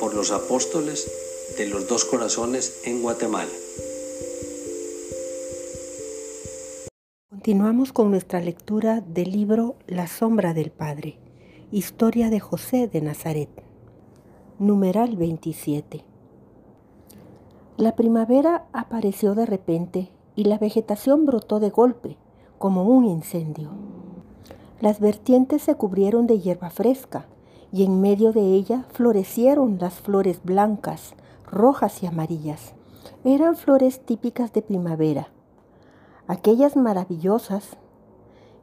por los apóstoles de los dos corazones en Guatemala. Continuamos con nuestra lectura del libro La sombra del Padre, historia de José de Nazaret, numeral 27. La primavera apareció de repente y la vegetación brotó de golpe, como un incendio. Las vertientes se cubrieron de hierba fresca y en medio de ella florecieron las flores blancas, rojas y amarillas. Eran flores típicas de primavera, aquellas maravillosas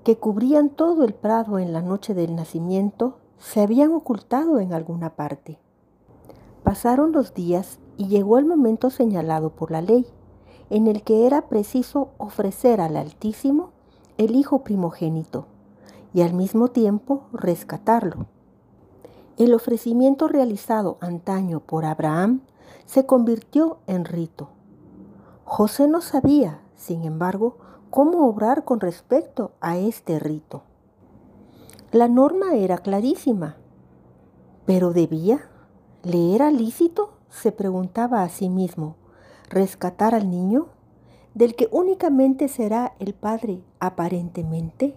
que cubrían todo el prado en la noche del nacimiento, se habían ocultado en alguna parte. Pasaron los días y llegó el momento señalado por la ley, en el que era preciso ofrecer al Altísimo el Hijo primogénito y al mismo tiempo rescatarlo. El ofrecimiento realizado antaño por Abraham se convirtió en rito. José no sabía, sin embargo, cómo obrar con respecto a este rito. La norma era clarísima, pero debía, ¿le era lícito? se preguntaba a sí mismo, ¿rescatar al niño? ¿Del que únicamente será el padre aparentemente?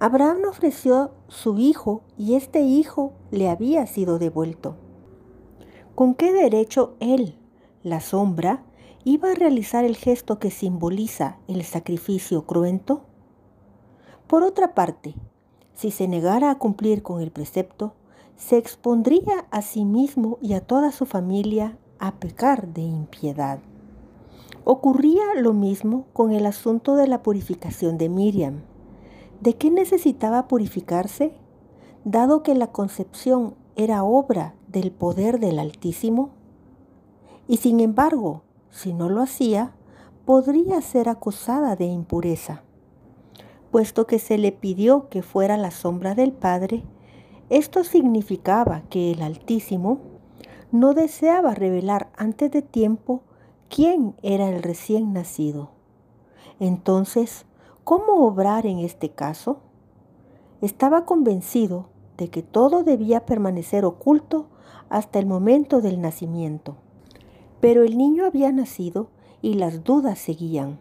Abraham ofreció su hijo y este hijo le había sido devuelto. ¿Con qué derecho él, la sombra, iba a realizar el gesto que simboliza el sacrificio cruento? Por otra parte, si se negara a cumplir con el precepto, se expondría a sí mismo y a toda su familia a pecar de impiedad. Ocurría lo mismo con el asunto de la purificación de Miriam. ¿De qué necesitaba purificarse? Dado que la concepción era obra del poder del Altísimo. Y sin embargo, si no lo hacía, podría ser acusada de impureza. puesto que se le pidió que fuera la sombra del Padre, esto significaba que el Altísimo no deseaba revelar antes de tiempo quién era el recién nacido. Entonces, ¿cómo obrar en este caso? Estaba convencido de que todo debía permanecer oculto hasta el momento del nacimiento. Pero el niño había nacido y las dudas seguían.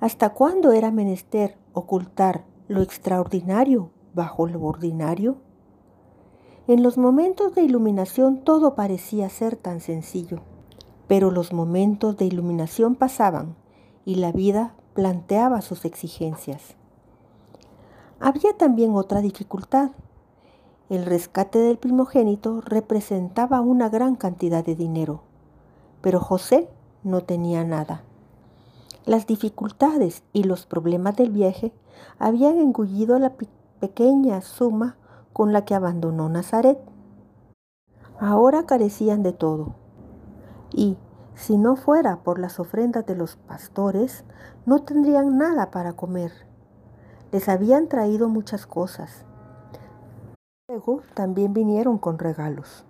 ¿Hasta cuándo era menester ocultar lo extraordinario bajo lo ordinario? En los momentos de iluminación todo parecía ser tan sencillo, pero los momentos de iluminación pasaban y la vida planteaba sus exigencias. Había también otra dificultad. El rescate del primogénito representaba una gran cantidad de dinero, pero José no tenía nada. Las dificultades y los problemas del viaje habían engullido la pequeña suma con la que abandonó Nazaret. Ahora carecían de todo. Y, si no fuera por las ofrendas de los pastores, no tendrían nada para comer. Les habían traído muchas cosas. Luego también vinieron con regalos.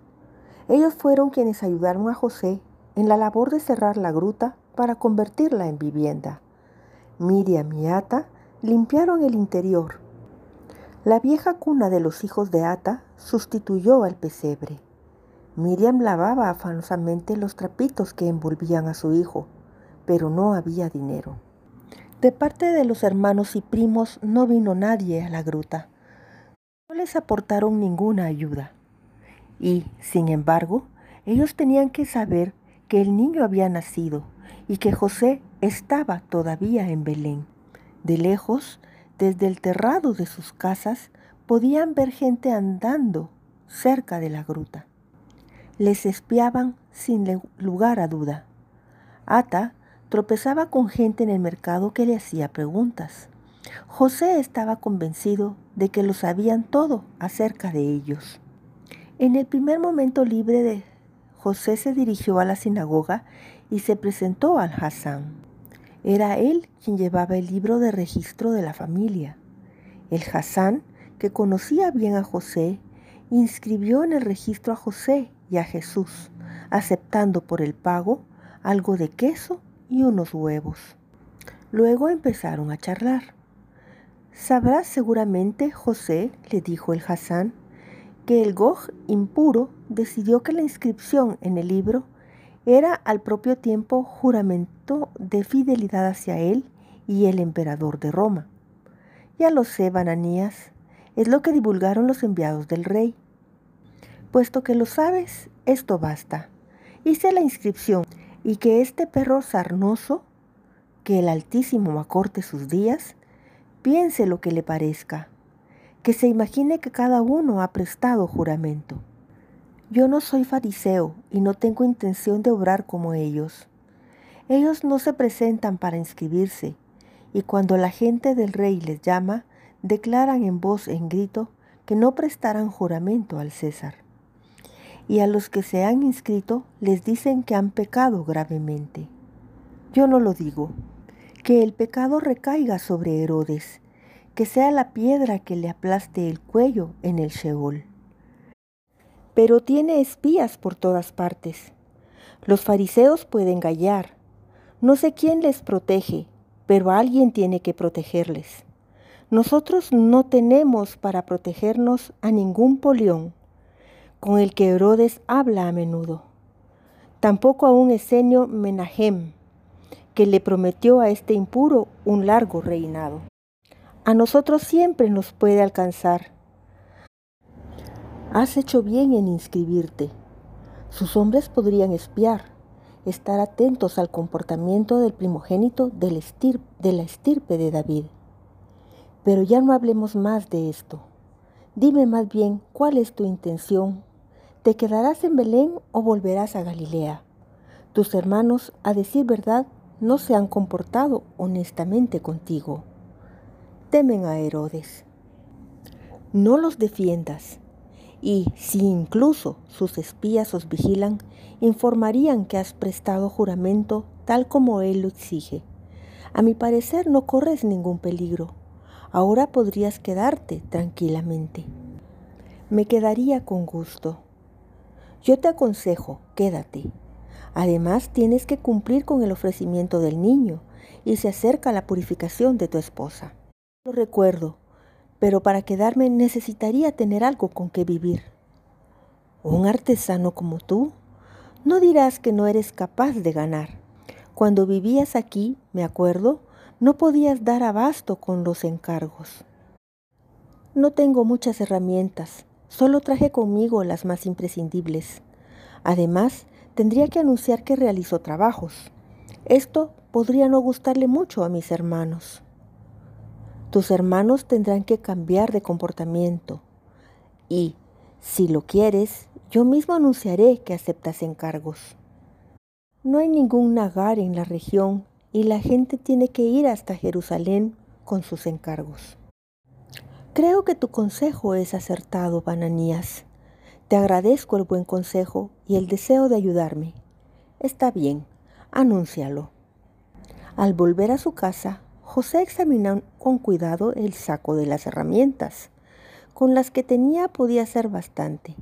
Ellos fueron quienes ayudaron a José en la labor de cerrar la gruta para convertirla en vivienda. Miriam y Ata limpiaron el interior. La vieja cuna de los hijos de Ata sustituyó al pesebre. Miriam lavaba afanosamente los trapitos que envolvían a su hijo, pero no había dinero. De parte de los hermanos y primos no vino nadie a la gruta. No les aportaron ninguna ayuda. Y, sin embargo, ellos tenían que saber que el niño había nacido y que José estaba todavía en Belén. De lejos, desde el terrado de sus casas, podían ver gente andando cerca de la gruta. Les espiaban sin lugar a duda. Ata tropezaba con gente en el mercado que le hacía preguntas. José estaba convencido de que lo sabían todo acerca de ellos. En el primer momento libre de José se dirigió a la sinagoga y se presentó al Hassan. Era él quien llevaba el libro de registro de la familia. El Hassan, que conocía bien a José, inscribió en el registro a José y a Jesús, aceptando por el pago algo de queso y unos huevos. Luego empezaron a charlar. Sabrás seguramente, José, le dijo el Hassan, que el Gog impuro decidió que la inscripción en el libro era al propio tiempo juramento de fidelidad hacia él y el emperador de Roma. Ya lo sé, Bananías, es lo que divulgaron los enviados del rey. Puesto que lo sabes, esto basta. Hice la inscripción y que este perro sarnoso, que el Altísimo acorte sus días, piense lo que le parezca que se imagine que cada uno ha prestado juramento. Yo no soy fariseo y no tengo intención de obrar como ellos. Ellos no se presentan para inscribirse, y cuando la gente del rey les llama, declaran en voz en grito que no prestarán juramento al César. Y a los que se han inscrito les dicen que han pecado gravemente. Yo no lo digo, que el pecado recaiga sobre Herodes, que sea la piedra que le aplaste el cuello en el Sheol. Pero tiene espías por todas partes. Los fariseos pueden gallar. No sé quién les protege, pero alguien tiene que protegerles. Nosotros no tenemos para protegernos a ningún polión con el que Herodes habla a menudo. Tampoco a un esenio Menahem, que le prometió a este impuro un largo reinado a nosotros siempre nos puede alcanzar. Has hecho bien en inscribirte. Sus hombres podrían espiar, estar atentos al comportamiento del primogénito de la estirpe de David. Pero ya no hablemos más de esto. Dime más bien cuál es tu intención. ¿Te quedarás en Belén o volverás a Galilea? Tus hermanos, a decir verdad, no se han comportado honestamente contigo temen a Herodes. No los defiendas, y si incluso sus espías os vigilan, informarían que has prestado juramento tal como él lo exige. A mi parecer no corres ningún peligro, Ahora podrías quedarte tranquilamente. Me quedaría con gusto. Yo te aconsejo, quédate. Además, tienes que cumplir con el ofrecimiento del niño y se acerca la purificación de tu esposa. Lo recuerdo, pero para quedarme necesitaría tener algo con que vivir. Un artesano como tú, no dirás que no eres capaz de ganar. Cuando vivías aquí, me acuerdo, no podías dar abasto con los encargos. No tengo muchas herramientas, solo traje conmigo las más imprescindibles. Además, tendría que anunciar que realizo trabajos. Esto podría no gustarle mucho a mis hermanos. Tus hermanos tendrán que cambiar de comportamiento y, si lo quieres, yo mismo anunciaré que aceptas encargos. No hay ningún nagar en la región y la gente tiene que ir hasta Jerusalén con sus encargos. Creo que tu consejo es acertado, Bananías. Te agradezco el buen consejo y el deseo de ayudarme. Está bien, anúncialo. Al volver a su casa, José examinó con cuidado el saco de las herramientas. Con las que tenía podía ser bastante.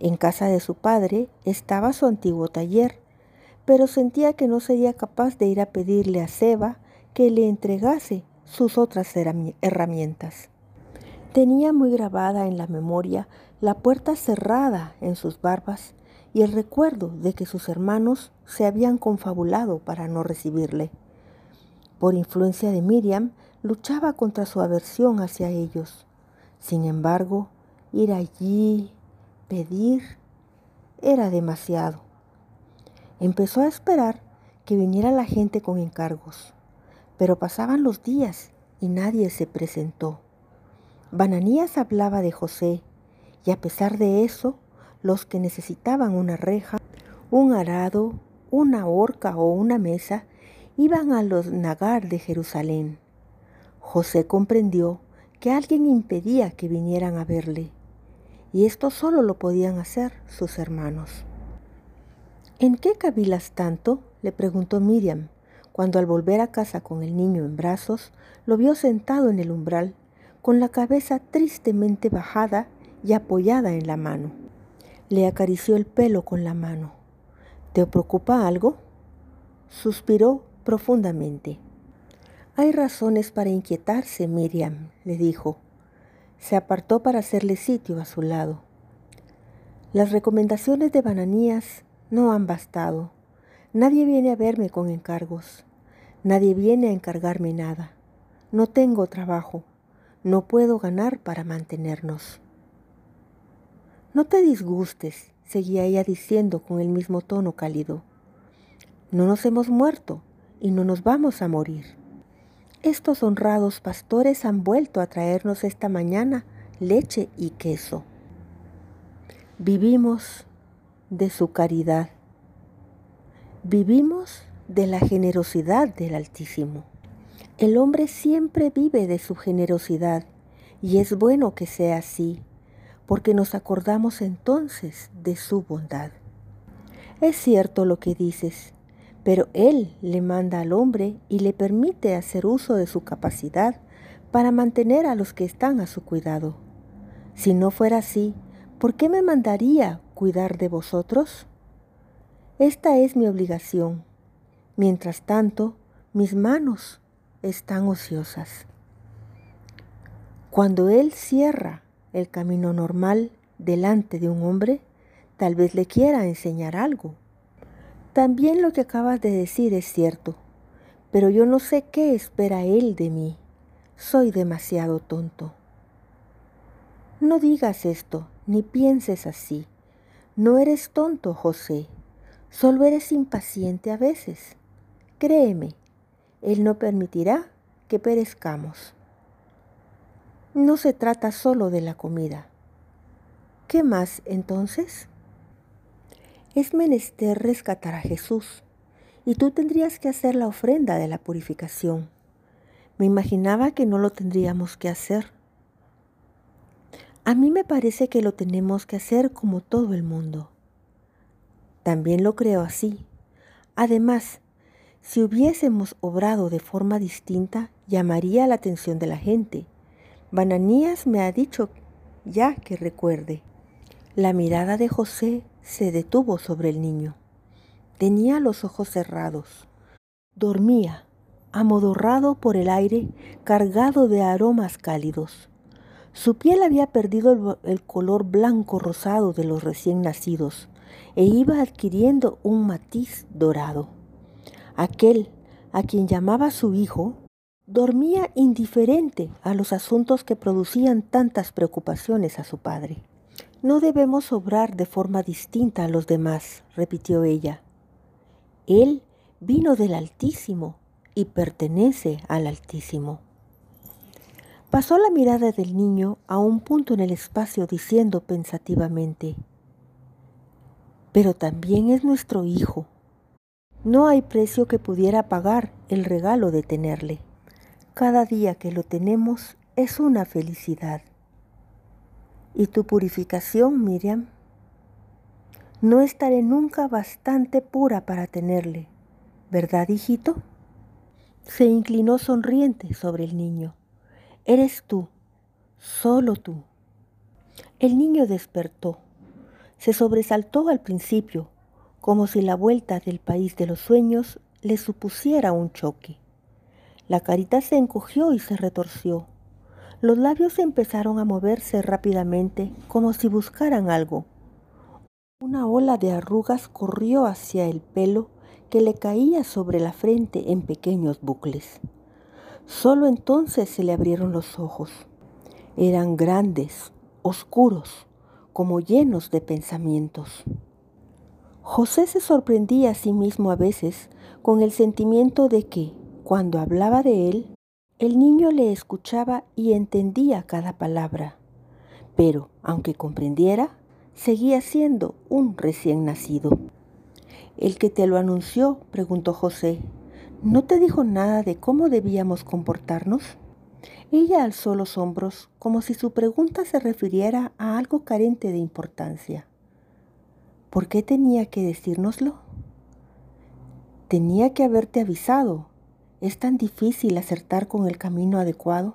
En casa de su padre estaba su antiguo taller, pero sentía que no sería capaz de ir a pedirle a Seba que le entregase sus otras herramientas. Tenía muy grabada en la memoria la puerta cerrada en sus barbas y el recuerdo de que sus hermanos se habían confabulado para no recibirle. Por influencia de Miriam, luchaba contra su aversión hacia ellos. Sin embargo, ir allí, pedir, era demasiado. Empezó a esperar que viniera la gente con encargos, pero pasaban los días y nadie se presentó. Bananías hablaba de José, y a pesar de eso, los que necesitaban una reja, un arado, una horca o una mesa, iban a los nagar de Jerusalén. José comprendió que alguien impedía que vinieran a verle, y esto solo lo podían hacer sus hermanos. ¿En qué cavilas tanto? le preguntó Miriam, cuando al volver a casa con el niño en brazos, lo vio sentado en el umbral con la cabeza tristemente bajada y apoyada en la mano. Le acarició el pelo con la mano. ¿Te preocupa algo? Suspiró profundamente. Hay razones para inquietarse, Miriam, le dijo. Se apartó para hacerle sitio a su lado. Las recomendaciones de Bananías no han bastado. Nadie viene a verme con encargos. Nadie viene a encargarme nada. No tengo trabajo. No puedo ganar para mantenernos. No te disgustes, seguía ella diciendo con el mismo tono cálido. No nos hemos muerto y no nos vamos a morir. Estos honrados pastores han vuelto a traernos esta mañana leche y queso. Vivimos de su caridad. Vivimos de la generosidad del Altísimo. El hombre siempre vive de su generosidad y es bueno que sea así, porque nos acordamos entonces de su bondad. Es cierto lo que dices, pero Él le manda al hombre y le permite hacer uso de su capacidad para mantener a los que están a su cuidado. Si no fuera así, ¿por qué me mandaría cuidar de vosotros? Esta es mi obligación. Mientras tanto, mis manos están ociosas. Cuando Él cierra el camino normal delante de un hombre, tal vez le quiera enseñar algo. También lo que acabas de decir es cierto, pero yo no sé qué espera Él de mí. Soy demasiado tonto. No digas esto, ni pienses así. No eres tonto, José. Solo eres impaciente a veces. Créeme, él no permitirá que perezcamos. No se trata solo de la comida. ¿Qué más entonces? Es menester rescatar a Jesús y tú tendrías que hacer la ofrenda de la purificación. Me imaginaba que no lo tendríamos que hacer. A mí me parece que lo tenemos que hacer como todo el mundo. También lo creo así. Además, Si hubiésemos obrado de forma distinta, llamaría la atención de la gente. Bananías me ha dicho ya que recuerde. La mirada de José se detuvo sobre el niño. Tenía los ojos cerrados. Dormía, amodorrado por el aire, cargado de aromas cálidos. Su piel había perdido el, color blanco rosado de los recién nacidos e iba adquiriendo un matiz dorado. Aquel, a quien llamaba su hijo, dormía indiferente a los asuntos que producían tantas preocupaciones a su padre. No debemos obrar de forma distinta a los demás, repitió ella. Él vino del Altísimo y pertenece al Altísimo. Pasó la mirada del niño a un punto en el espacio diciendo pensativamente, pero también es nuestro hijo. No hay precio que pudiera pagar el regalo de tenerle. Cada día que lo tenemos es una felicidad. ¿Y tu purificación, Miriam? No estaré nunca bastante pura para tenerle, ¿verdad, hijito? Se inclinó sonriente sobre el niño. Eres tú, solo tú. El niño despertó. Se sobresaltó al principio, como si la vuelta del país de los sueños le supusiera un choque. La carita se encogió y se retorció. Los labios empezaron a moverse rápidamente, como si buscaran algo. Una ola de arrugas corrió hacia el pelo que le caía sobre la frente en pequeños bucles. Solo entonces se le abrieron los ojos. Eran grandes, oscuros, como llenos de pensamientos. José se sorprendía a sí mismo a veces con el sentimiento de que, cuando hablaba de él, el niño le escuchaba y entendía cada palabra. Pero, aunque comprendiera, seguía siendo un recién nacido. ¿El que te lo anunció? preguntó José. ¿No te dijo nada de cómo debíamos comportarnos? Ella alzó los hombros como si su pregunta se refiriera a algo carente de importancia. ¿Por qué tenía que decírnoslo? Tenía que haberte avisado. ¿Es tan difícil acertar con el camino adecuado?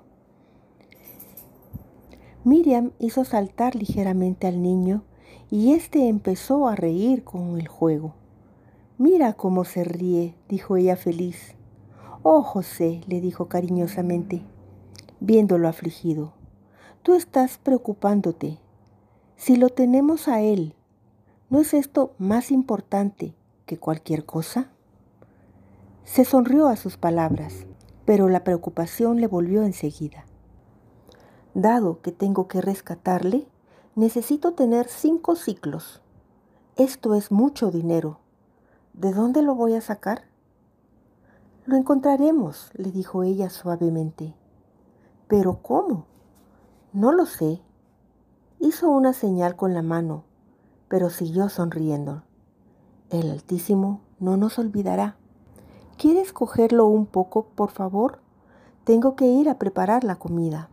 Miriam hizo saltar ligeramente al niño y éste empezó a reír con el juego. Mira cómo se ríe, dijo ella feliz. Oh, José, le dijo cariñosamente, viéndolo afligido, tú estás preocupándote. Si lo tenemos a él, ¿no es esto más importante que cualquier cosa? Se sonrió a sus palabras, pero la preocupación le volvió enseguida. Dado que tengo que rescatarle, necesito tener cinco ciclos. Esto es mucho dinero ¿De dónde lo voy a sacar? Lo encontraremos, le dijo ella suavemente. ¿Pero cómo? No lo sé. Hizo una señal con la mano, pero siguió sonriendo. El Altísimo no nos olvidará. ¿Quieres cogerlo un poco, por favor? Tengo que ir a preparar la comida.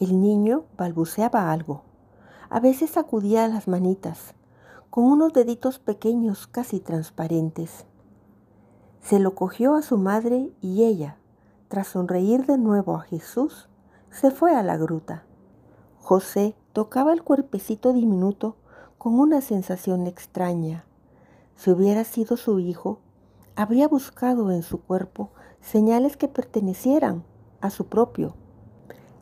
El niño balbuceaba algo. A veces sacudía las manitas, con unos deditos pequeños casi transparentes. Se lo cogió a su madre y ella, tras sonreír de nuevo a Jesús, se fue a la gruta. José tocaba el cuerpecito diminuto con una sensación extraña. Si hubiera sido su hijo, habría buscado en su cuerpo señales que pertenecieran a su propio.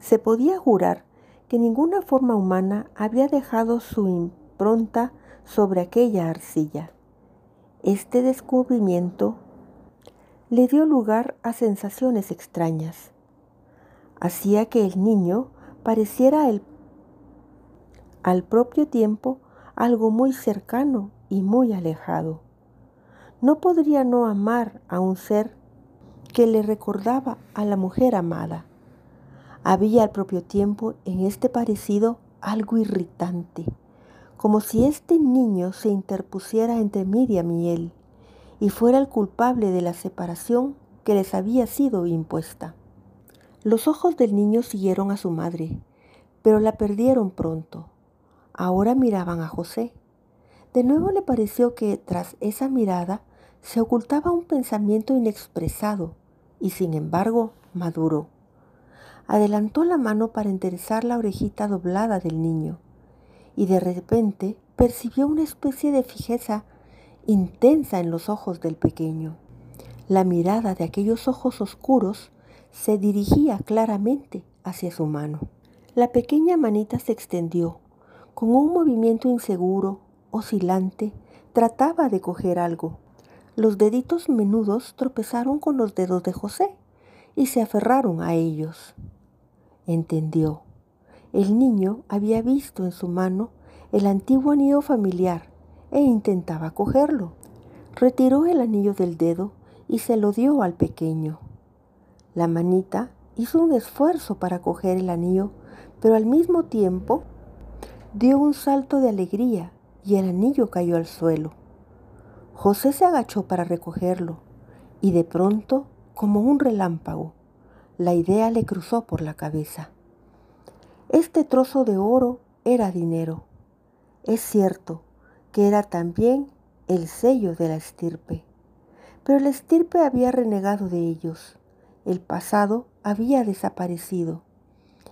Se podía jurar que ninguna forma humana había dejado su impronta sobre aquella arcilla. Este descubrimiento le dio lugar a sensaciones extrañas. Hacía que el niño pareciera al propio tiempo algo muy cercano y muy alejado. No podría no amar a un ser que le recordaba a la mujer amada. Había al propio tiempo en este parecido algo irritante como si este niño se interpusiera entre Miriam y él y fuera el culpable de la separación que les había sido impuesta. Los ojos del niño siguieron a su madre, pero la perdieron pronto. Ahora miraban a José. De nuevo le pareció que tras esa mirada se ocultaba un pensamiento inexpresado y sin embargo maduró. Adelantó la mano para enderezar la orejita doblada del niño y de repente percibió una especie de fijeza intensa en los ojos del pequeño. La mirada de aquellos ojos oscuros se dirigía claramente hacia su mano. La pequeña manita se extendió. Con un movimiento inseguro, oscilante, trataba de coger algo. Los deditos menudos tropezaron con los dedos de José y se aferraron a ellos. Entendió. El niño había visto en su mano el antiguo anillo familiar e intentaba cogerlo. Retiró el anillo del dedo y se lo dio al pequeño. La manita hizo un esfuerzo para coger el anillo, pero al mismo tiempo dio un salto de alegría y el anillo cayó al suelo. José se agachó para recogerlo y de pronto, como un relámpago, la idea le cruzó por la cabeza. Este trozo de oro era dinero. Es cierto que era también el sello de la estirpe, pero la estirpe había renegado de ellos. El pasado había desaparecido.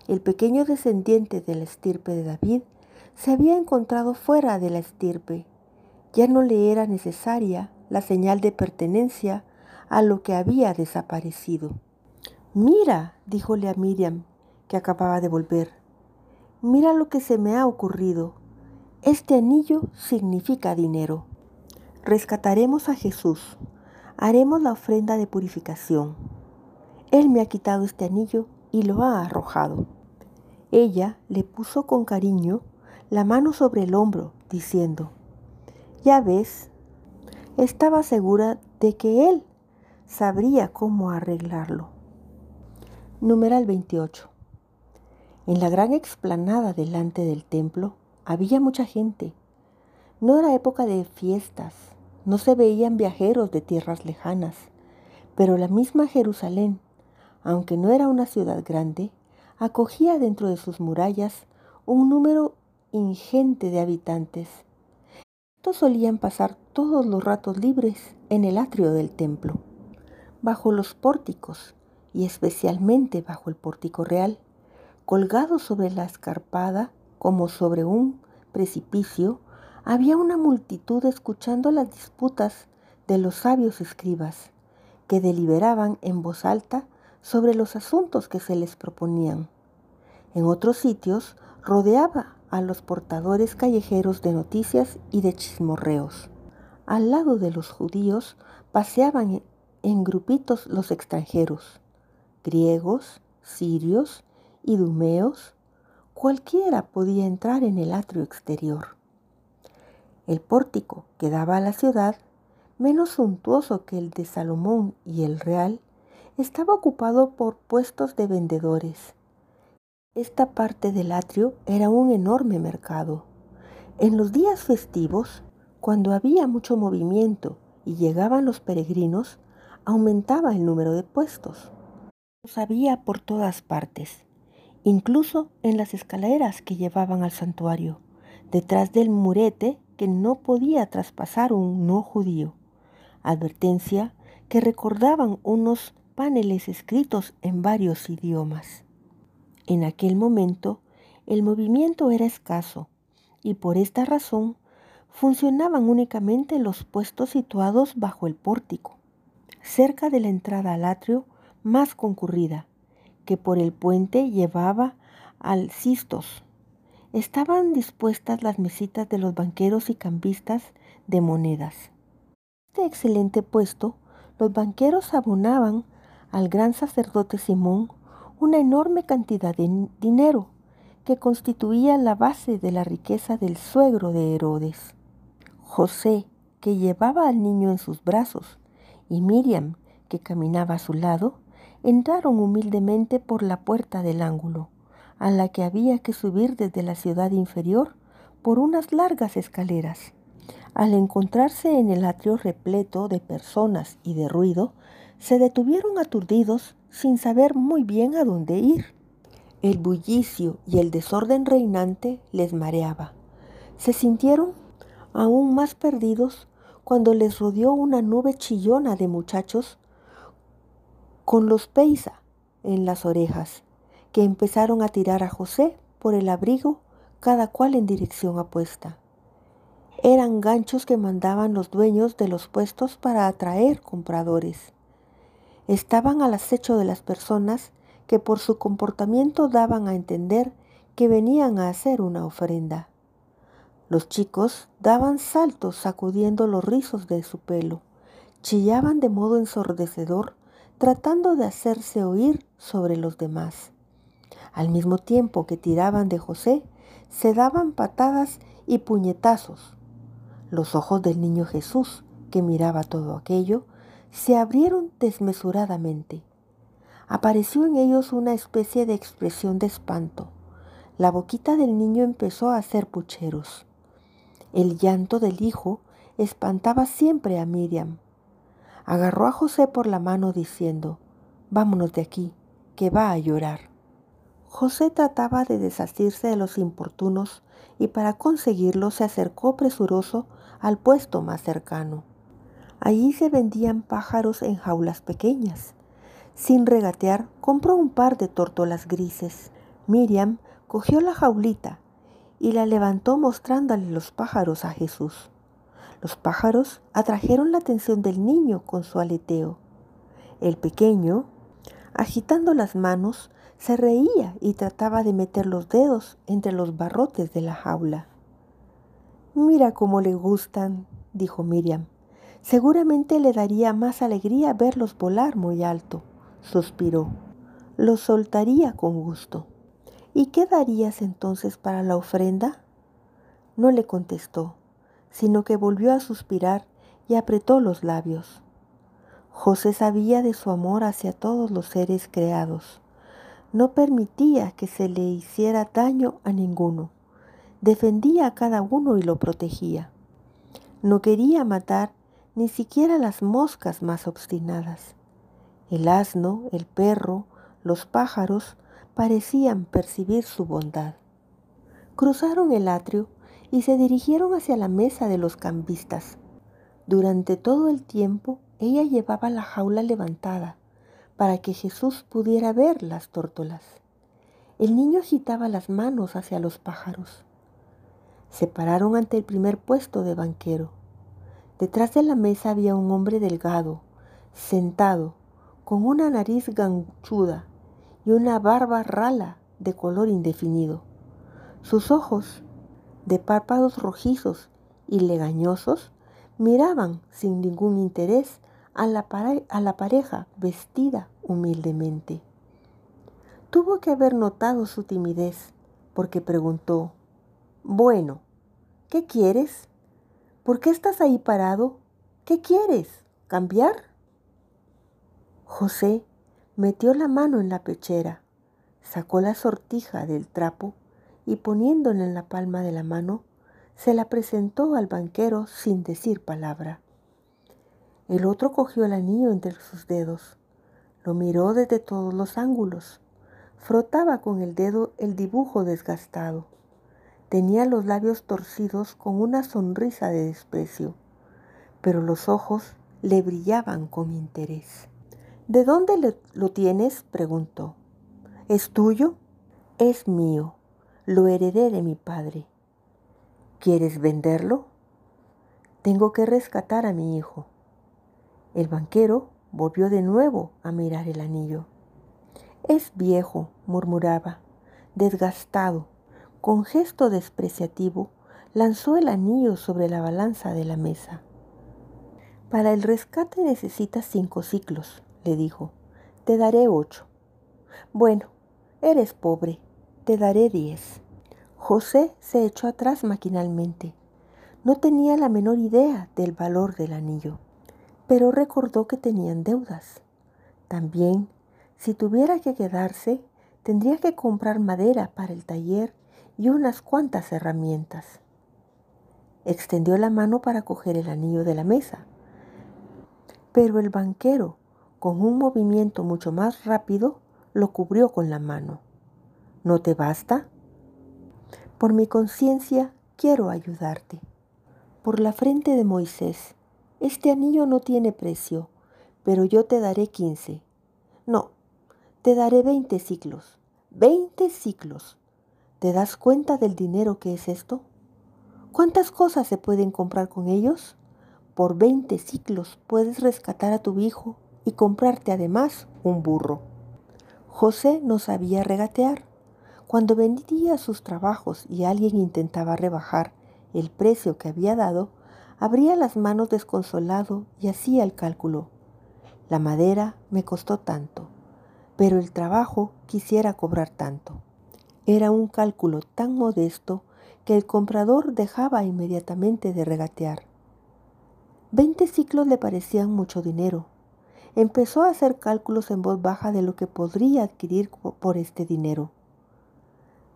El pequeño descendiente de la estirpe de David se había encontrado fuera de la estirpe ya no le era necesaria la señal de pertenencia a lo que había desaparecido. Mira, díjole a Miriam, que acababa de volver, mira lo que se me ha ocurrido. Este anillo significa dinero. Rescataremos a Jesús, haremos la ofrenda de purificación. Él me ha quitado este anillo y lo ha arrojado. Ella le puso con cariño la mano sobre el hombro, diciendo, ya ves, estaba segura de que él sabría cómo arreglarlo. Numeral 28. En la gran explanada delante del templo había mucha gente. No era época de fiestas, no se veían viajeros de tierras lejanas, pero la misma Jerusalén, aunque no era una ciudad grande, acogía dentro de sus murallas un número ingente de habitantes solían pasar todos los ratos libres en el atrio del templo, bajo los pórticos y especialmente bajo el pórtico real, colgado sobre la escarpada como sobre un precipicio, había una multitud escuchando las disputas de los sabios escribas, que deliberaban en voz alta sobre los asuntos que se les proponían. En otros sitios rodeaba a los portadores callejeros de noticias y de chismorreos. Al lado de los judíos paseaban en grupitos los extranjeros, griegos, sirios, idumeos, cualquiera podía entrar en el atrio exterior. El pórtico que daba a la ciudad, menos suntuoso que el de Salomón y el Real, estaba ocupado por puestos de vendedores, esta parte del atrio era un enorme mercado. En los días festivos, cuando había mucho movimiento y llegaban los peregrinos, aumentaba el número de puestos. Los había por todas partes, incluso en las escaleras que llevaban al santuario, detrás del murete que no podía traspasar un no judío. Advertencia que recordaban unos paneles escritos en varios idiomas. En aquel momento el movimiento era escaso y por esta razón funcionaban únicamente los puestos situados bajo el pórtico, cerca de la entrada al atrio más concurrida, que por el puente llevaba al cistos. Estaban dispuestas las mesitas de los banqueros y cambistas de monedas. Este excelente puesto, los banqueros abonaban al gran sacerdote Simón una enorme cantidad de dinero que constituía la base de la riqueza del suegro de Herodes. José, que llevaba al niño en sus brazos, y Miriam, que caminaba a su lado, entraron humildemente por la puerta del ángulo, a la que había que subir desde la ciudad inferior por unas largas escaleras. Al encontrarse en el atrio repleto de personas y de ruido, se detuvieron aturdidos sin saber muy bien a dónde ir. El bullicio y el desorden reinante les mareaba. Se sintieron aún más perdidos cuando les rodeó una nube chillona de muchachos con los peisa en las orejas, que empezaron a tirar a José por el abrigo, cada cual en dirección opuesta. Eran ganchos que mandaban los dueños de los puestos para atraer compradores. Estaban al acecho de las personas que por su comportamiento daban a entender que venían a hacer una ofrenda. Los chicos daban saltos sacudiendo los rizos de su pelo, chillaban de modo ensordecedor, tratando de hacerse oír sobre los demás. Al mismo tiempo que tiraban de José, se daban patadas y puñetazos. Los ojos del niño Jesús, que miraba todo aquello, se abrieron desmesuradamente. Apareció en ellos una especie de expresión de espanto. La boquita del niño empezó a hacer pucheros. El llanto del hijo espantaba siempre a Miriam. Agarró a José por la mano diciendo, Vámonos de aquí, que va a llorar. José trataba de desasirse de los importunos y para conseguirlo se acercó presuroso al puesto más cercano. Allí se vendían pájaros en jaulas pequeñas. Sin regatear, compró un par de tórtolas grises. Miriam cogió la jaulita y la levantó mostrándole los pájaros a Jesús. Los pájaros atrajeron la atención del niño con su aleteo. El pequeño, agitando las manos, se reía y trataba de meter los dedos entre los barrotes de la jaula. Mira cómo le gustan, dijo Miriam. Seguramente le daría más alegría verlos volar muy alto, suspiró. Los soltaría con gusto. ¿Y qué darías entonces para la ofrenda? No le contestó, sino que volvió a suspirar y apretó los labios. José sabía de su amor hacia todos los seres creados. No permitía que se le hiciera daño a ninguno. Defendía a cada uno y lo protegía. No quería matar ni siquiera las moscas más obstinadas. El asno, el perro, los pájaros parecían percibir su bondad. Cruzaron el atrio y se dirigieron hacia la mesa de los cambistas. Durante todo el tiempo ella llevaba la jaula levantada para que Jesús pudiera ver las tórtolas. El niño agitaba las manos hacia los pájaros. Se pararon ante el primer puesto de banquero. Detrás de la mesa había un hombre delgado, sentado, con una nariz ganchuda y una barba rala de color indefinido. Sus ojos, de párpados rojizos y legañosos, miraban sin ningún interés a la, pareja vestida humildemente. Tuvo que haber notado su timidez porque preguntó, Bueno, ¿qué quieres? ¿Por qué estás ahí parado? ¿Qué quieres? ¿Cambiar? José metió la mano en la pechera, sacó la sortija del trapo y poniéndola en la palma de la mano, se la presentó al banquero sin decir palabra. El otro cogió el anillo entre sus dedos, lo miró desde todos los ángulos, frotaba con el dedo el dibujo desgastado Tenía los labios torcidos con una sonrisa de desprecio, pero los ojos le brillaban con interés. ¿De dónde lo tienes? preguntó. ¿Es tuyo? Es mío. Lo heredé de mi padre. ¿Quieres venderlo? Tengo que rescatar a mi hijo. El banquero volvió de nuevo a mirar el anillo. Es viejo, murmuraba, desgastado, con gesto despreciativo, lanzó el anillo sobre la balanza de la mesa. Para el rescate necesitas cinco ciclos, le dijo. Te daré ocho. Bueno, eres pobre, te daré diez. José se echó atrás maquinalmente. No tenía la menor idea del valor del anillo, pero recordó que tenían deudas. También, si tuviera que quedarse, tendría que comprar madera para el taller y unas cuantas herramientas. Extendió la mano para coger el anillo de la mesa, pero el banquero, con un movimiento mucho más rápido, lo cubrió con la mano. ¿No te basta? Por mi conciencia quiero ayudarte. Por la frente de Moisés este anillo no tiene precio, pero yo te daré quince. No, te daré veinte ciclos. Veinte ciclos. ¿Te das cuenta del dinero que es esto? ¿Cuántas cosas se pueden comprar con ellos? Por veinte ciclos puedes rescatar a tu hijo y comprarte además un burro. José no sabía regatear. Cuando vendía sus trabajos y alguien intentaba rebajar el precio que había dado, abría las manos desconsolado y hacía el cálculo. La madera me costó tanto, pero el trabajo quisiera cobrar tanto. Era un cálculo tan modesto que el comprador dejaba inmediatamente de regatear. Veinte ciclos le parecían mucho dinero. Empezó a hacer cálculos en voz baja de lo que podría adquirir por este dinero.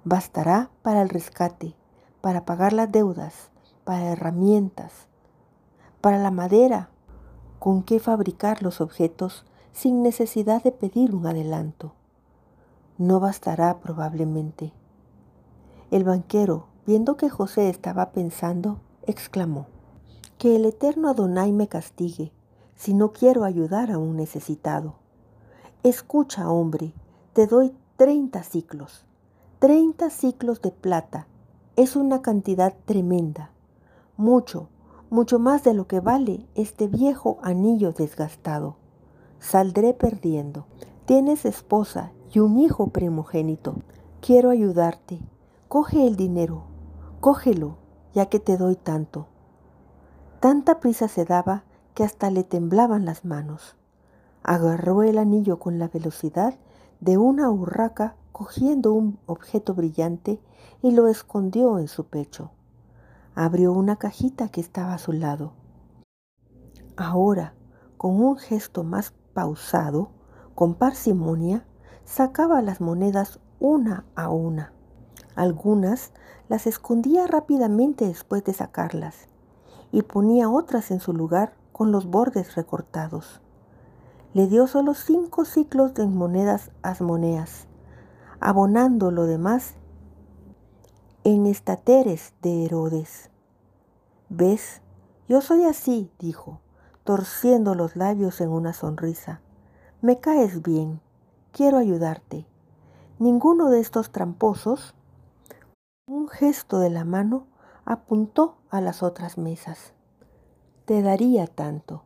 Bastará para el rescate, para pagar las deudas, para herramientas, para la madera, con qué fabricar los objetos sin necesidad de pedir un adelanto. No bastará probablemente. El banquero, viendo que José estaba pensando, exclamó, Que el eterno Adonai me castigue si no quiero ayudar a un necesitado. Escucha, hombre, te doy treinta ciclos. Treinta ciclos de plata es una cantidad tremenda. Mucho, mucho más de lo que vale este viejo anillo desgastado. Saldré perdiendo. Tienes esposa y un hijo primogénito. Quiero ayudarte. Coge el dinero. Cógelo, ya que te doy tanto. Tanta prisa se daba que hasta le temblaban las manos. Agarró el anillo con la velocidad de una urraca cogiendo un objeto brillante y lo escondió en su pecho abrió una cajita que estaba a su lado. Ahora, con un gesto más pausado, con parsimonia, sacaba las monedas una a una. Algunas las escondía rápidamente después de sacarlas y ponía otras en su lugar con los bordes recortados. Le dio solo cinco ciclos de monedas asmoneas, abonando lo demás en estateres de Herodes. ¿Ves? Yo soy así, dijo, torciendo los labios en una sonrisa. Me caes bien, quiero ayudarte. Ninguno de estos tramposos, un gesto de la mano, apuntó a las otras mesas. Te daría tanto.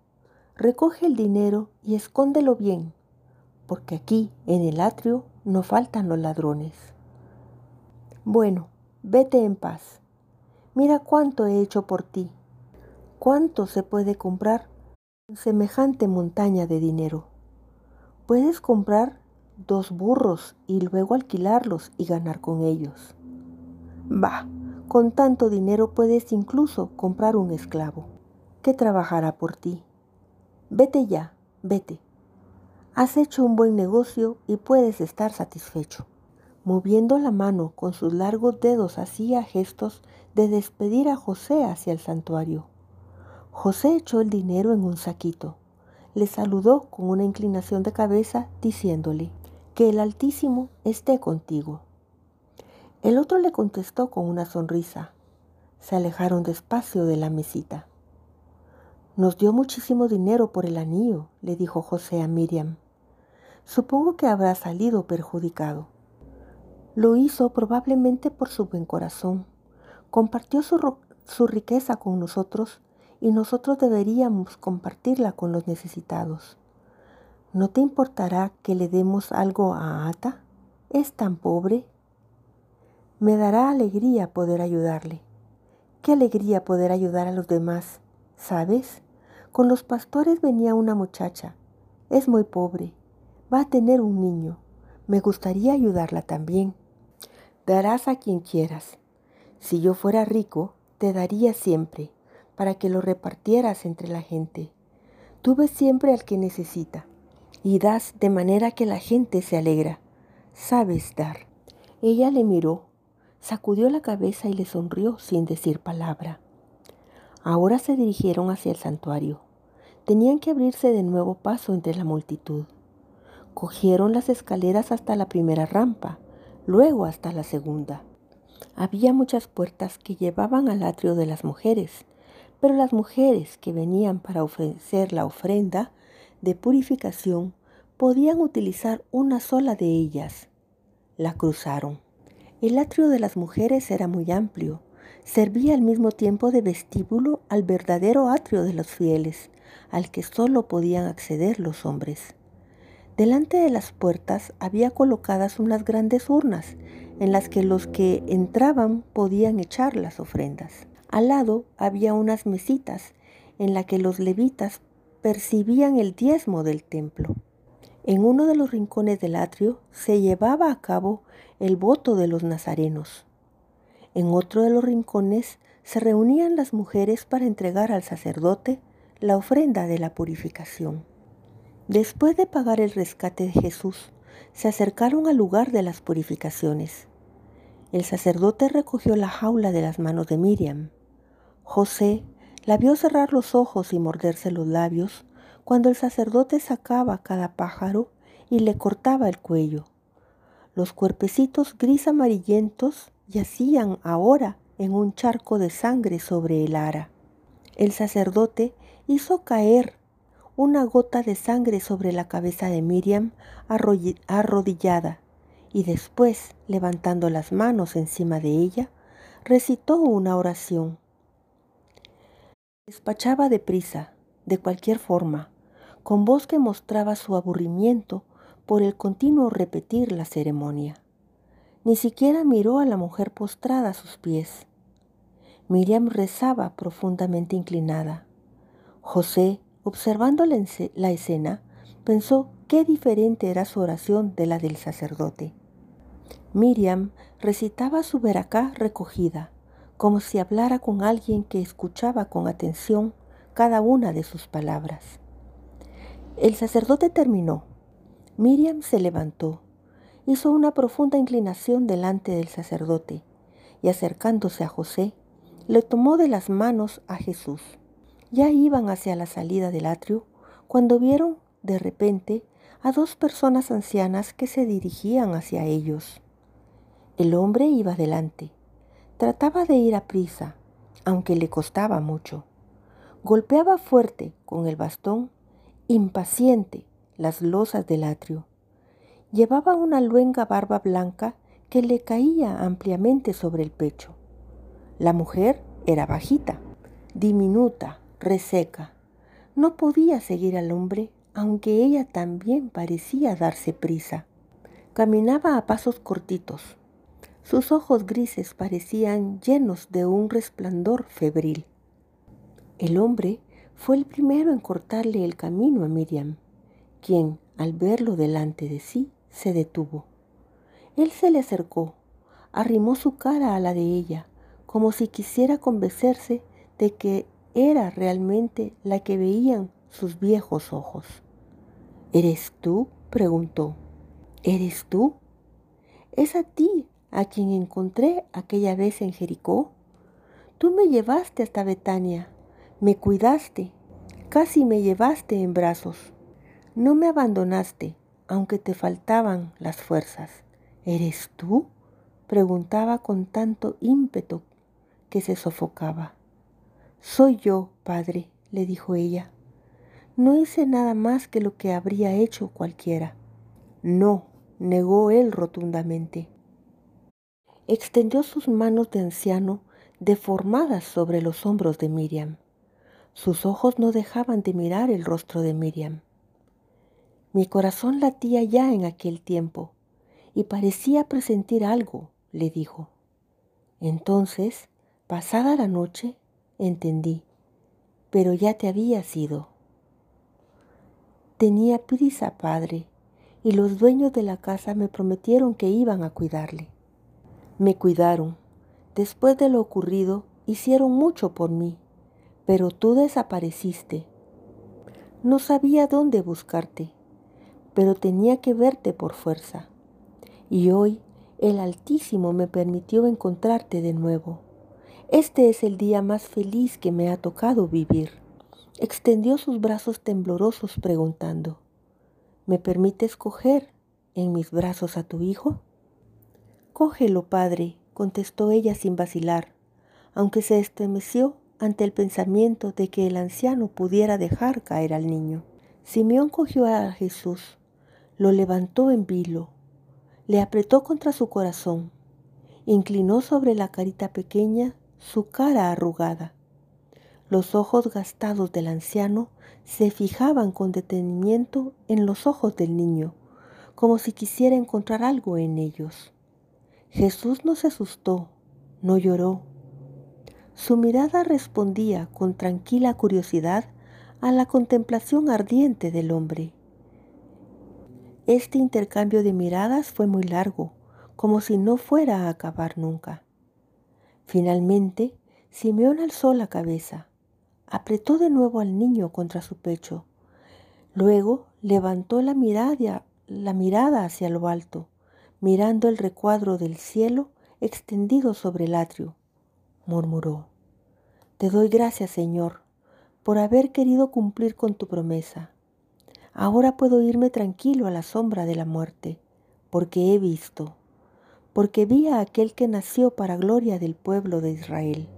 Recoge el dinero y escóndelo bien, porque aquí, en el atrio, no faltan los ladrones. Bueno, Vete en paz. Mira cuánto he hecho por ti. ¿Cuánto se puede comprar con semejante montaña de dinero? Puedes comprar dos burros y luego alquilarlos y ganar con ellos. Bah, con tanto dinero puedes incluso comprar un esclavo que trabajará por ti. Vete ya, vete. Has hecho un buen negocio y puedes estar satisfecho. Moviendo la mano con sus largos dedos hacía gestos de despedir a José hacia el santuario. José echó el dinero en un saquito. Le saludó con una inclinación de cabeza diciéndole, que el Altísimo esté contigo. El otro le contestó con una sonrisa. Se alejaron despacio de la mesita. Nos dio muchísimo dinero por el anillo, le dijo José a Miriam. Supongo que habrá salido perjudicado. Lo hizo probablemente por su buen corazón. Compartió su, riqueza con nosotros y nosotros deberíamos compartirla con los necesitados. ¿No te importará que le demos algo a Ata? Es tan pobre. Me dará alegría poder ayudarle. Qué alegría poder ayudar a los demás. ¿Sabes? Con los pastores venía una muchacha. Es muy pobre. Va a tener un niño. Me gustaría ayudarla también. Darás a quien quieras. Si yo fuera rico, te daría siempre, para que lo repartieras entre la gente. Tú ves siempre al que necesita, y das de manera que la gente se alegra. Sabes dar. Ella le miró, sacudió la cabeza y le sonrió sin decir palabra. Ahora se dirigieron hacia el santuario. Tenían que abrirse de nuevo paso entre la multitud. Cogieron las escaleras hasta la primera rampa luego hasta la segunda. Había muchas puertas que llevaban al atrio de las mujeres, Pero las mujeres que venían para ofrecer la ofrenda de purificación podían utilizar una sola de ellas. La cruzaron. El atrio de las mujeres era muy amplio. Servía al mismo tiempo de vestíbulo al verdadero atrio de los fieles, al que solo podían acceder los hombres. Delante de las puertas había colocadas unas grandes urnas en las que los que entraban podían echar las ofrendas. Al lado había unas mesitas en las que los levitas percibían el diezmo del templo. En uno de los rincones del atrio se llevaba a cabo el voto de los nazarenos. En otro de los rincones se reunían las mujeres para entregar al sacerdote la ofrenda de la purificación. Después de pagar el rescate de Jesús, se acercaron al lugar de las purificaciones. El sacerdote recogió la jaula de las manos de Miriam José la vio cerrar los ojos y morderse los labios cuando el sacerdote sacaba cada pájaro y le cortaba el cuello. Los cuerpecitos gris amarillentos yacían ahora en un charco de sangre sobre el ara. El sacerdote hizo caer una gota de sangre sobre la cabeza de Miriam arrodillada y después, levantando las manos encima de ella, recitó una oración. Despachaba deprisa, de cualquier forma, con voz que mostraba su aburrimiento por el continuo repetir la ceremonia. Ni siquiera miró a la mujer postrada a sus pies. Miriam rezaba profundamente inclinada. José, observando la, la escena, pensó qué diferente era su oración de la del sacerdote. Miriam recitaba su veracá recogida, como si hablara con alguien que escuchaba con atención cada una de sus palabras. El sacerdote terminó. Miriam se levantó, hizo una profunda inclinación delante del sacerdote y acercándose a José, le tomó de las manos a Jesús. Ya iban hacia la salida del atrio cuando vieron de repente a dos personas ancianas que se dirigían hacia ellos. El hombre iba delante Trataba de ir a prisa, aunque le costaba mucho. Golpeaba fuerte con el bastón, impaciente, las losas del atrio. Llevaba una luenga barba blanca que le caía ampliamente sobre el pecho. La mujer era bajita, diminuta, reseca. No podía seguir al hombre, aunque ella también parecía darse prisa. Caminaba a pasos cortitos, sus ojos grises parecían llenos de un resplandor febril. El hombre fue el primero en cortarle el camino a Miriam, quien, al verlo delante de sí, se detuvo. Él se le acercó, arrimó su cara a la de ella, como si quisiera convencerse de que era realmente la que veían sus viejos ojos. ¿Eres tú? preguntó. ¿Eres tú? Es a ti a quien encontré aquella vez en Jericó? Tú me llevaste hasta Betania, me cuidaste, casi me llevaste en brazos. No me abandonaste, aunque te faltaban las fuerzas. ¿Eres tú? preguntaba con tanto ímpetu que se sofocaba. Soy yo, padre, le dijo ella. No hice nada más que lo que habría hecho cualquiera. No, negó él rotundamente extendió sus manos de anciano deformadas sobre los hombros de Miriam. Sus ojos no dejaban de mirar el rostro de Miriam. Mi corazón latía ya en aquel tiempo y parecía presentir algo, le dijo. Entonces, pasada la noche, entendí, pero ya te había ido. Tenía prisa, padre, y los dueños de la casa me prometieron que iban a cuidarle. Me cuidaron. Después de lo ocurrido, hicieron mucho por mí, pero tú desapareciste. No sabía dónde buscarte, pero tenía que verte por fuerza. Y hoy el Altísimo me permitió encontrarte de nuevo. Este es el día más feliz que me ha tocado vivir. Extendió sus brazos temblorosos preguntando, ¿me permites coger en mis brazos a tu hijo? Cógelo, padre, contestó ella sin vacilar, aunque se estremeció ante el pensamiento de que el anciano pudiera dejar caer al niño. Simeón cogió a Jesús, lo levantó en vilo, le apretó contra su corazón, inclinó sobre la carita pequeña su cara arrugada. Los ojos gastados del anciano se fijaban con detenimiento en los ojos del niño, como si quisiera encontrar algo en ellos. Jesús no se asustó, no lloró. Su mirada respondía con tranquila curiosidad a la contemplación ardiente del hombre. Este intercambio de miradas fue muy largo, como si no fuera a acabar nunca. Finalmente, Simeón alzó la cabeza, apretó de nuevo al niño contra su pecho, luego levantó la mirada, la mirada hacia lo alto, mirando el recuadro del cielo extendido sobre el atrio, murmuró, Te doy gracias, Señor, por haber querido cumplir con tu promesa. Ahora puedo irme tranquilo a la sombra de la muerte, porque he visto, porque vi a aquel que nació para gloria del pueblo de Israel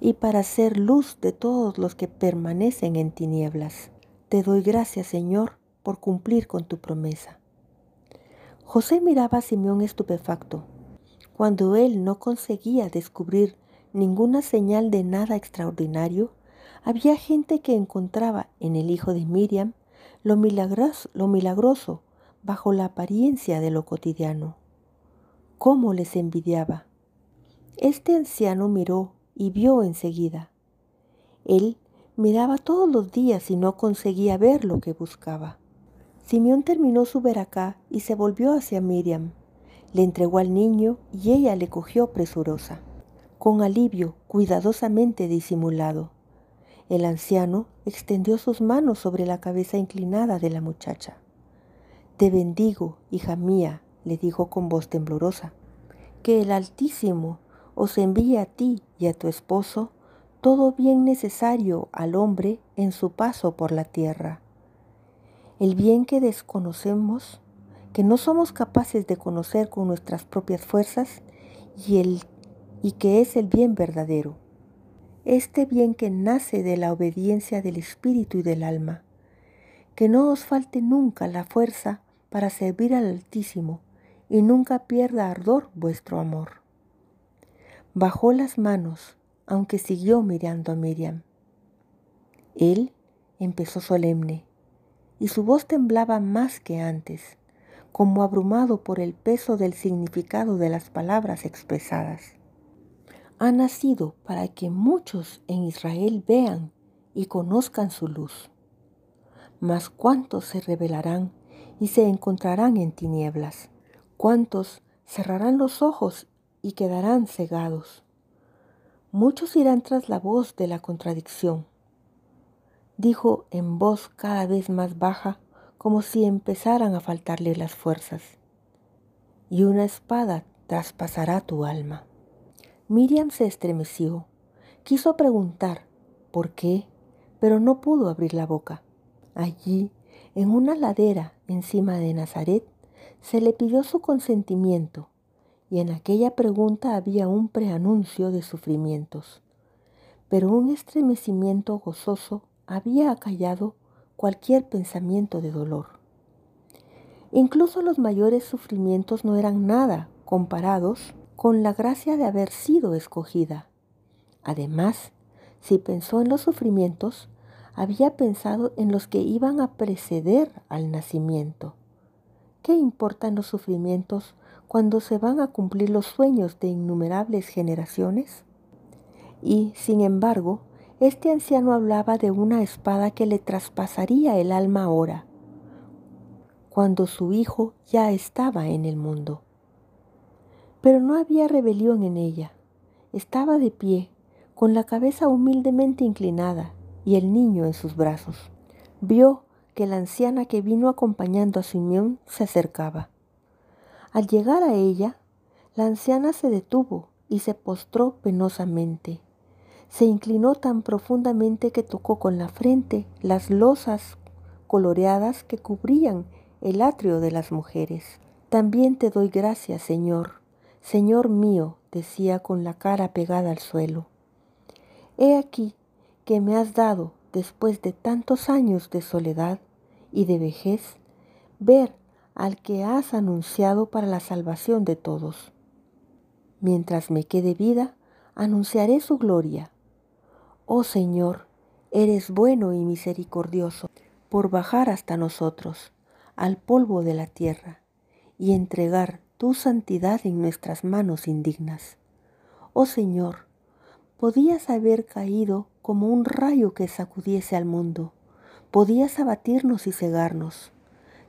y para ser luz de todos los que permanecen en tinieblas. Te doy gracias, Señor, por cumplir con tu promesa. José miraba a Simeón estupefacto. Cuando él no conseguía descubrir ninguna señal de nada extraordinario, había gente que encontraba en el hijo de Miriam lo milagroso, lo milagroso bajo la apariencia de lo cotidiano. ¿Cómo les envidiaba? Este anciano miró y vio enseguida. Él miraba todos los días y no conseguía ver lo que buscaba. Simeón terminó su veracá y se volvió hacia Miriam. Le entregó al niño y ella le cogió presurosa, con alivio cuidadosamente disimulado. El anciano extendió sus manos sobre la cabeza inclinada de la muchacha. Te bendigo, hija mía, le dijo con voz temblorosa, que el Altísimo os envíe a ti y a tu esposo todo bien necesario al hombre en su paso por la tierra. El bien que desconocemos, que no somos capaces de conocer con nuestras propias fuerzas y, el, y que es el bien verdadero este bien que nace de la obediencia del espíritu y del alma. Que no os falte nunca la fuerza para servir al Altísimo y nunca pierda ardor vuestro amor. Bajó las manos, aunque siguió mirando a Miriam. Él empezó solemne, y su voz temblaba más que antes, como abrumado por el peso del significado de las palabras expresadas ha nacido para que muchos en Israel vean y conozcan su luz. Mas cuántos se rebelarán y se encontrarán en tinieblas, cuántos cerrarán los ojos y quedarán cegados. Muchos irán tras la voz de la contradicción. Dijo en voz cada vez más baja, como si empezaran a faltarle las fuerzas. Y una espada traspasará tu alma. Miriam se estremeció. Quiso preguntar por qué, pero no pudo abrir la boca. Allí, en una ladera encima de Nazaret, se le pidió su consentimiento, y en aquella pregunta había un preanuncio de sufrimientos. Pero un estremecimiento gozoso había acallado cualquier pensamiento de dolor. Incluso los mayores sufrimientos no eran nada comparados con la gracia de haber sido escogida. Además, si pensó en los sufrimientos, había pensado en los que iban a preceder al nacimiento. ¿Qué importan los sufrimientos cuando se van a cumplir los sueños de innumerables generaciones? Y, sin embargo, este anciano hablaba de una espada que le traspasaría el alma ahora, cuando su hijo ya estaba en el mundo. Pero no había rebelión en ella. Estaba de pie, con la cabeza humildemente inclinada y el niño en sus brazos. Vio que la anciana que vino acompañando a Simeón se acercaba. Al llegar a ella, la anciana se detuvo y se postró penosamente. Se inclinó tan profundamente que tocó con la frente las losas coloreadas que cubrían el atrio de las mujeres. También te doy gracias, Señor, Señor mío, decía con la cara pegada al suelo, he aquí que me has dado después de tantos años de soledad y de vejez, ver al que has anunciado para la salvación de todos. Mientras me quede vida, anunciaré su gloria. Oh Señor, eres bueno y misericordioso por bajar hasta nosotros, al polvo de la tierra, y entregar tu santidad en nuestras manos indignas. Oh Señor, podías haber caído como un rayo que sacudiese al mundo, podías abatirnos y cegarnos.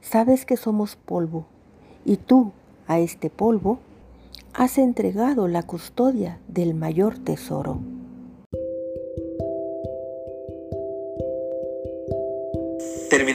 Sabes que somos polvo, y tú, a este polvo, has entregado la custodia del mayor tesoro.